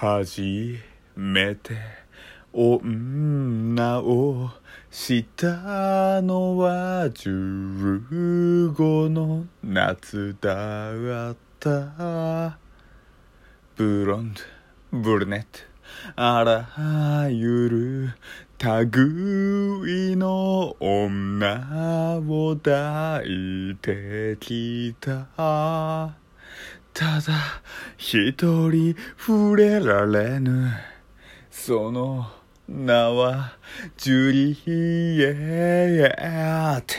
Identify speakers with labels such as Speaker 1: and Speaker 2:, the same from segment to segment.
Speaker 1: 初めて女をしたのは15の夏だった。ブロンドブルネットあらゆる類の女を抱いてきた。ただ一人触れられぬ。その名はジュリエット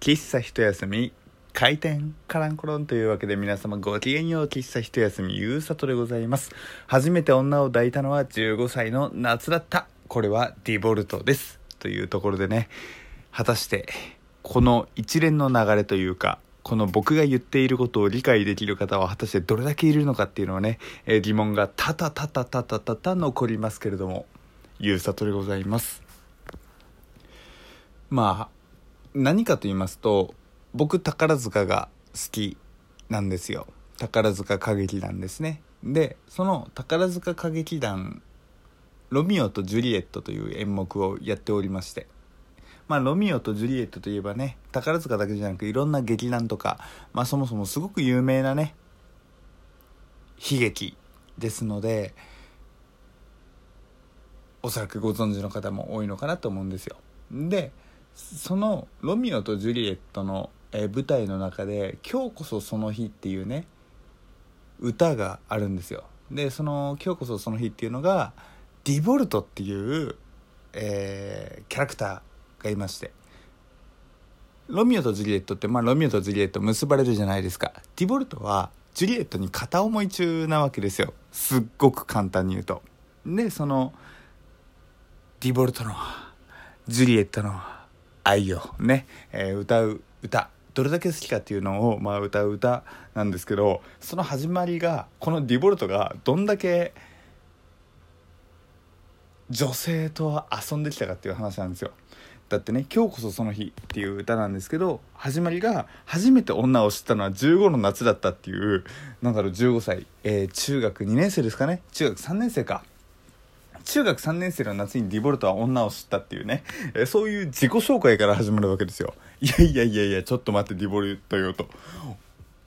Speaker 1: 喫茶一休み開店カランコロンというわけで皆様ごきげんよう喫茶一休みゆうさとでございます。初めて女を抱いたのは15歳の夏だった。これはディボルトです。というところでね果たしてこの一連の流れというかこの僕が言っていることを理解できる方は果たしてどれだけいるのかっていうのはね、えー、疑問がたたたたたたたた残りますけれどもゆうさとでございますまあ何かと言いますと僕宝塚が好きなんですよ宝塚歌劇団ですねでその宝塚歌劇団「ロミオとジュリエット」という演目をやっておりましてまあ、ロミオとジュリエットといえばね宝塚だけじゃなくいろんな劇団とか、まあ、そもそもすごく有名なね悲劇ですのでおそらくご存知の方も多いのかなと思うんですよ。でその「ロミオとジュリエットの」舞台の中で「今日こそその日」っていうね歌があるんですよ。でその「今日こそその日」っていうのがディボルトっていう、えー、キャラクターがいまして。ロミオとジュリエットって、まあ、ロミオとジュリエット結ばれるじゃないですか。ディボルトはジュリエットに片思い中なわけですよ。すっごく簡単に言うと。でそのディボルトのジュリエットの愛をね、えー、歌う歌どれだけ好きかっていうのを、まあ、歌う歌なんですけどその始まりがこのディボルトがどんだけ女性と遊んできたかっていう話なんですよ。だってね「今日こそその日」っていう歌なんですけど始まりが初めて女を知ったのは15の夏だったっていうなんだろう15歳、えー、中学2年生ですかね。中学3年生か。中学3年生の夏にディボルトは女を知ったっていうね、えー、そういう自己紹介から始まるわけですよ。いやいやいやいやちょっと待ってディボルトよと。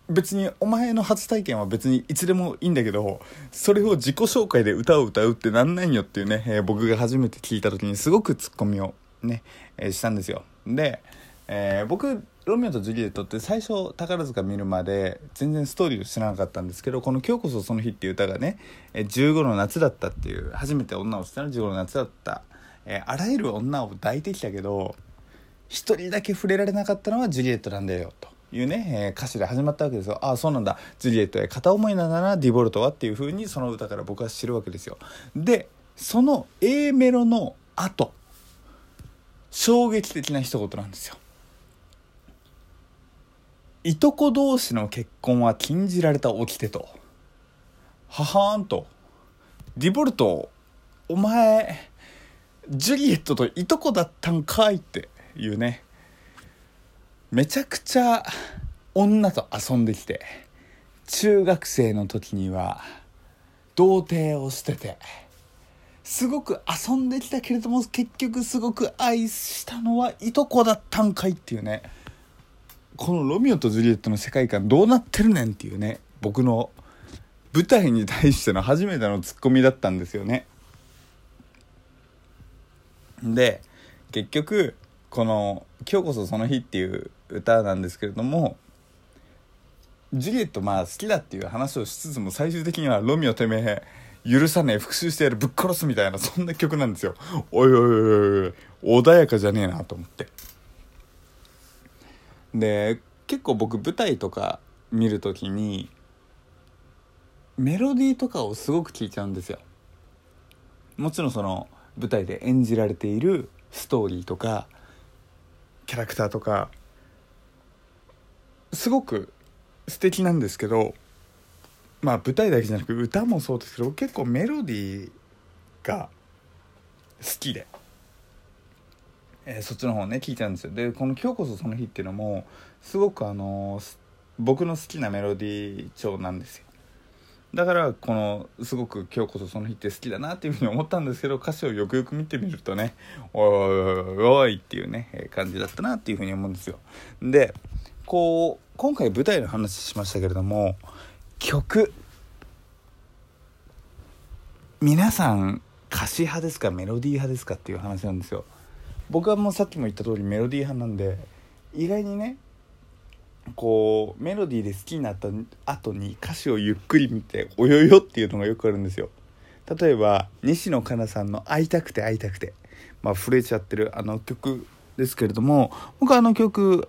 Speaker 1: 別にお前の初体験は別にいつでもいいんだけどそれを自己紹介で歌を歌うってなんないよっていうね、えー、僕が初めて聞いた時にすごくツッコミをね、えー、したんですよ。で、えー、僕ロミオとジュリエットって最初宝塚見るまで全然ストーリーを知らなかったんですけどこの「今日こそその日」っていう歌がね15の夏だったっていう初めて女を知ったのは15の夏だった、えー、あらゆる女を抱いてきたけど一人だけ触れられなかったのはジュリエットなんだよというね、えー、歌詞で始まったわけですよ。ああそうなんだ。ジュリエットへ片思いなんだなディボルトはっていう風にその歌から僕は知るわけですよ。でその A メロの後衝撃的な一言なんですよ。いとこ同士の結婚は禁じられた掟と。ははーんと。ディボルトお前ジュリエットといとこだったんかいって。いうね。めちゃくちゃ女と遊んできて。中学生の時には童貞を捨てて。すごく遊んできたけれども結局すごく愛したのはいとこだったんかいっていうね。このロミオとジュリエットの世界観どうなってるねんっていうね僕の舞台に対しての初めてのツッコミだったんですよね。で結局この「今日こそその日」っていう歌なんですけれどもジュリエットまあ好きだっていう話をしつつも最終的には「ロミオてめえ許さねえ復讐してやるぶっ殺すみたいなそんな曲なんですよ。おいおいおいおい穏やかじゃねえなと思って。で結構僕舞台とか見る時にメロディーとかをすごく聴いちゃうんですよ。もちろんその舞台で演じられているストーリーとかキャラクターとかすごく素敵なんですけどまあ舞台だけじゃなく歌もそうですけど結構メロディーが好きで、えー、そっちの方ね聞いたんですよ。でこの「今日こそその日」っていうのもすごくあの、僕の好きなメロディー調なんですよ。だからこのすごく今日こそその日って好きだなっていうふうに思ったんですけど歌詞をよくよく見てみるとねおいおいおいおいっていうね感じだったなっていうふうに思うんですよ。でこう今回舞台の話しましたけれども曲。皆さん歌詞派ですかメロディー派ですかっていう話なんですよ。僕はもうさっきも言った通りメロディー派なんで意外にねこうメロディーで好きになった後に歌詞をゆっくり見ておよよっていうのがよくあるんですよ。例えば西野カナさんの「会いたくて会いたくて」まあ震えちゃってるあの曲ですけれども僕あの曲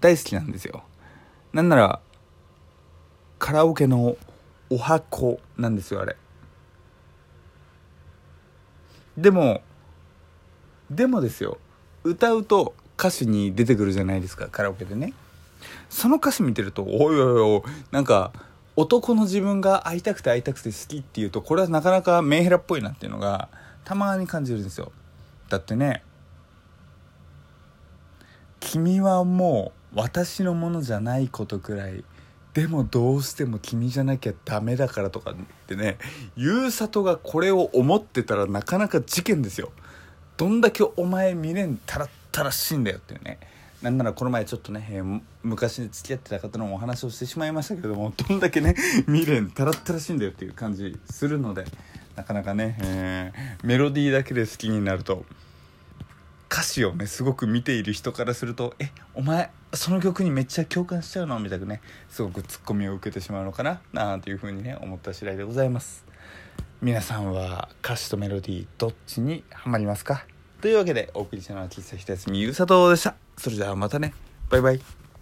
Speaker 1: 大好きなんですよ。なんならカラオケのお箱なんですよあれ。でもでもですよ。歌うと歌詞に出てくるじゃないですかカラオケでね。その歌詞見てるとおいおいおいなんか男の自分が会いたくて会いたくて好きっていうとこれはなかなかメンヘラっぽいなっていうのがたまに感じるんですよ。だってね君はもう私のものじゃないことくらいでもどうしても君じゃなきゃダメだからとかってねゆうさとがこれを思ってたらなかなか事件ですよ。どんだけお前未練たらったらしいんだよっていうね。なんならこの前ちょっとね、えー、昔付き合ってた方のお話をしてしまいましたけどもどんだけね未練たらったらしいんだよっていう感じするのでなかなかね、えー、メロディーだけで好きになると歌詞をねすごく見ている人からすると「えお前その曲にめっちゃ共感しちゃうの?」みたいなねすごくツッコミを受けてしまうのかななんていうふうにね思った次第でございます。皆さんは歌詞とメロディーどっちにハマりますか？というわけでお送りしたのは喫茶ひたすみゆうさとでした。それじゃあまたね。バイバイ。